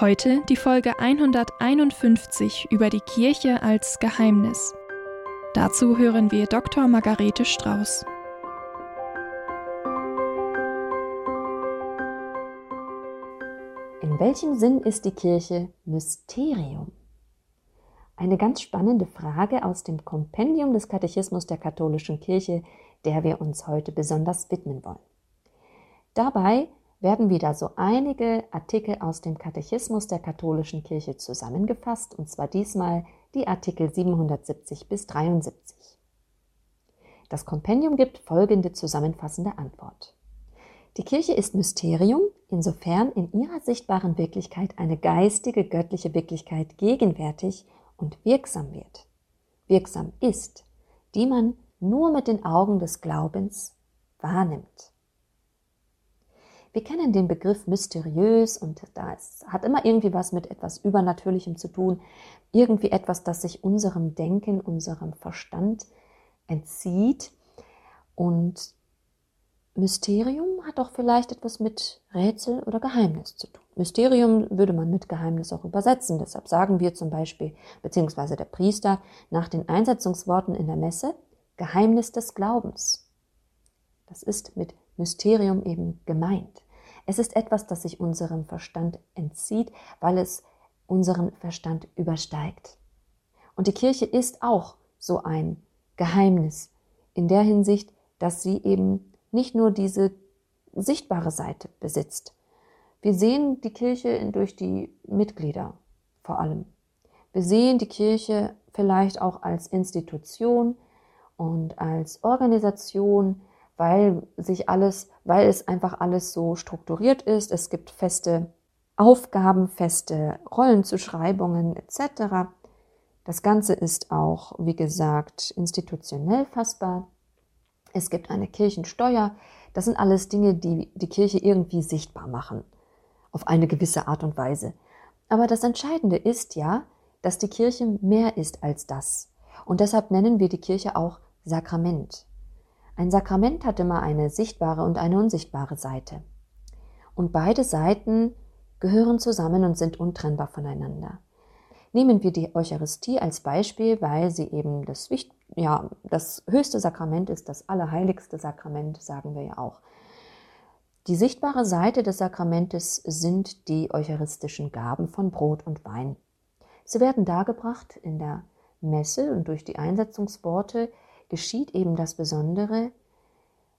Heute die Folge 151 über die Kirche als Geheimnis. Dazu hören wir Dr. Margarete Strauß. In welchem Sinn ist die Kirche Mysterium? Eine ganz spannende Frage aus dem Kompendium des Katechismus der katholischen Kirche, der wir uns heute besonders widmen wollen. Dabei werden wieder so einige Artikel aus dem Katechismus der katholischen Kirche zusammengefasst, und zwar diesmal die Artikel 770 bis 73. Das Kompendium gibt folgende zusammenfassende Antwort. Die Kirche ist Mysterium, insofern in ihrer sichtbaren Wirklichkeit eine geistige, göttliche Wirklichkeit gegenwärtig und wirksam wird. Wirksam ist, die man nur mit den Augen des Glaubens wahrnimmt. Wir kennen den Begriff mysteriös und das hat immer irgendwie was mit etwas Übernatürlichem zu tun. Irgendwie etwas, das sich unserem Denken, unserem Verstand entzieht. Und Mysterium hat auch vielleicht etwas mit Rätsel oder Geheimnis zu tun. Mysterium würde man mit Geheimnis auch übersetzen. Deshalb sagen wir zum Beispiel, beziehungsweise der Priester nach den Einsetzungsworten in der Messe, Geheimnis des Glaubens. Das ist mit Mysterium eben gemeint. Es ist etwas, das sich unserem Verstand entzieht, weil es unseren Verstand übersteigt. Und die Kirche ist auch so ein Geheimnis in der Hinsicht, dass sie eben nicht nur diese sichtbare Seite besitzt. Wir sehen die Kirche durch die Mitglieder vor allem. Wir sehen die Kirche vielleicht auch als Institution und als Organisation, weil sich alles, weil es einfach alles so strukturiert ist. Es gibt feste Aufgaben, feste Rollenzuschreibungen etc. Das Ganze ist auch, wie gesagt, institutionell fassbar. Es gibt eine Kirchensteuer. Das sind alles Dinge, die die Kirche irgendwie sichtbar machen. Auf eine gewisse Art und Weise. Aber das Entscheidende ist ja, dass die Kirche mehr ist als das. Und deshalb nennen wir die Kirche auch Sakrament. Ein Sakrament hat immer eine sichtbare und eine unsichtbare Seite. Und beide Seiten gehören zusammen und sind untrennbar voneinander. Nehmen wir die Eucharistie als Beispiel, weil sie eben das, ja, das höchste Sakrament ist, das allerheiligste Sakrament, sagen wir ja auch. Die sichtbare Seite des Sakramentes sind die eucharistischen Gaben von Brot und Wein. Sie werden dargebracht in der Messe und durch die Einsetzungsworte geschieht eben das Besondere.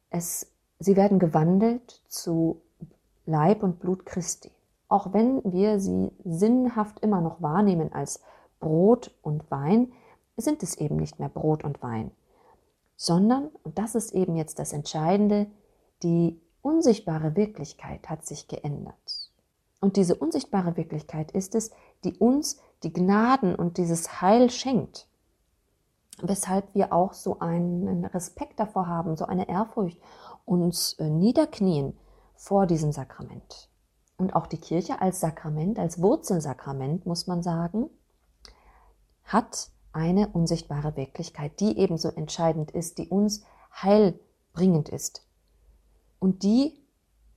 Es, sie werden gewandelt zu Leib und Blut Christi. Auch wenn wir sie sinnhaft immer noch wahrnehmen als Brot und Wein, sind es eben nicht mehr Brot und Wein, sondern, und das ist eben jetzt das Entscheidende, die unsichtbare Wirklichkeit hat sich geändert. Und diese unsichtbare Wirklichkeit ist es, die uns die Gnaden und dieses Heil schenkt weshalb wir auch so einen Respekt davor haben, so eine Ehrfurcht, uns äh, niederknien vor diesem Sakrament. Und auch die Kirche als Sakrament, als Wurzelsakrament, muss man sagen, hat eine unsichtbare Wirklichkeit, die ebenso entscheidend ist, die uns heilbringend ist. Und die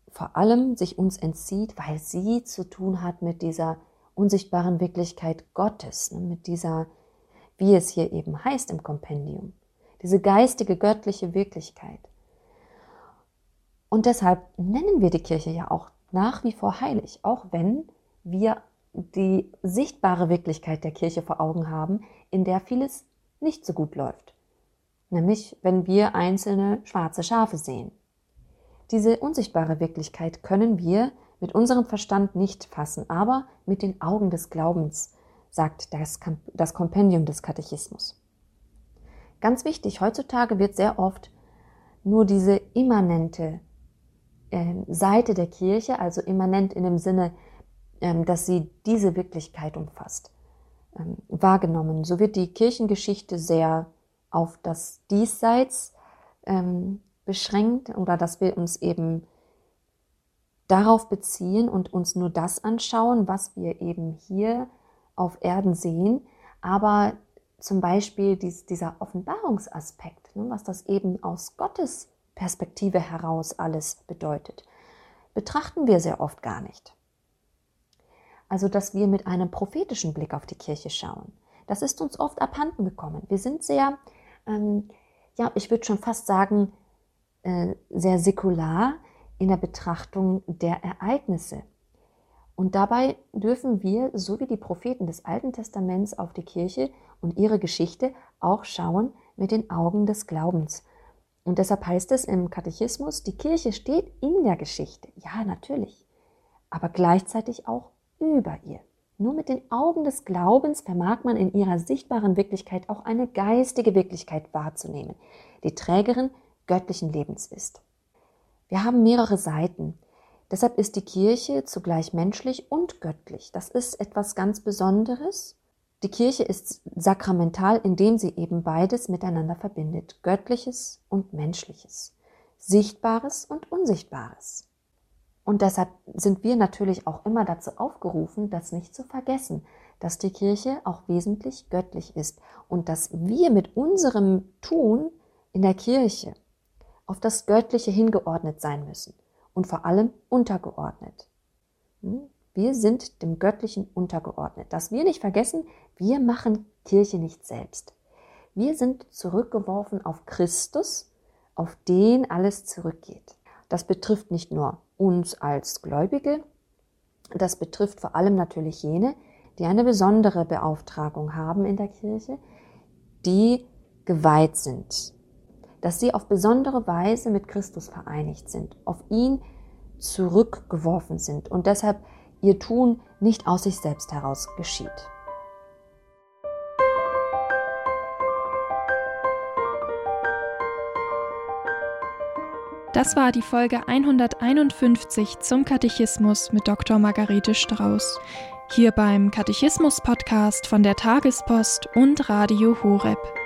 vor allem sich uns entzieht, weil sie zu tun hat mit dieser unsichtbaren Wirklichkeit Gottes, ne, mit dieser wie es hier eben heißt im Kompendium. Diese geistige, göttliche Wirklichkeit. Und deshalb nennen wir die Kirche ja auch nach wie vor heilig, auch wenn wir die sichtbare Wirklichkeit der Kirche vor Augen haben, in der vieles nicht so gut läuft. Nämlich, wenn wir einzelne schwarze Schafe sehen. Diese unsichtbare Wirklichkeit können wir mit unserem Verstand nicht fassen, aber mit den Augen des Glaubens sagt das, das Kompendium des Katechismus. Ganz wichtig, heutzutage wird sehr oft nur diese immanente äh, Seite der Kirche, also immanent in dem Sinne ähm, dass sie diese Wirklichkeit umfasst, ähm, wahrgenommen. So wird die Kirchengeschichte sehr auf das Diesseits ähm, beschränkt oder dass wir uns eben darauf beziehen und uns nur das anschauen, was wir eben hier auf Erden sehen, aber zum Beispiel dies, dieser Offenbarungsaspekt, ne, was das eben aus Gottes Perspektive heraus alles bedeutet, betrachten wir sehr oft gar nicht. Also, dass wir mit einem prophetischen Blick auf die Kirche schauen. Das ist uns oft abhanden gekommen. Wir sind sehr, ähm, ja, ich würde schon fast sagen, äh, sehr säkular in der Betrachtung der Ereignisse. Und dabei dürfen wir, so wie die Propheten des Alten Testaments, auf die Kirche und ihre Geschichte auch schauen mit den Augen des Glaubens. Und deshalb heißt es im Katechismus, die Kirche steht in der Geschichte. Ja, natürlich. Aber gleichzeitig auch über ihr. Nur mit den Augen des Glaubens vermag man in ihrer sichtbaren Wirklichkeit auch eine geistige Wirklichkeit wahrzunehmen, die Trägerin göttlichen Lebens ist. Wir haben mehrere Seiten. Deshalb ist die Kirche zugleich menschlich und göttlich. Das ist etwas ganz Besonderes. Die Kirche ist sakramental, indem sie eben beides miteinander verbindet. Göttliches und Menschliches. Sichtbares und Unsichtbares. Und deshalb sind wir natürlich auch immer dazu aufgerufen, das nicht zu vergessen, dass die Kirche auch wesentlich göttlich ist und dass wir mit unserem Tun in der Kirche auf das Göttliche hingeordnet sein müssen und vor allem untergeordnet. Hm? Wir sind dem Göttlichen untergeordnet. Dass wir nicht vergessen, wir machen Kirche nicht selbst. Wir sind zurückgeworfen auf Christus, auf den alles zurückgeht. Das betrifft nicht nur uns als Gläubige, das betrifft vor allem natürlich jene, die eine besondere Beauftragung haben in der Kirche, die geweiht sind, dass sie auf besondere Weise mit Christus vereinigt sind, auf ihn zurückgeworfen sind und deshalb ihr Tun nicht aus sich selbst heraus geschieht. Das war die Folge 151 zum Katechismus mit Dr. Margarete Strauß. Hier beim Katechismus-Podcast von der Tagespost und Radio Horeb.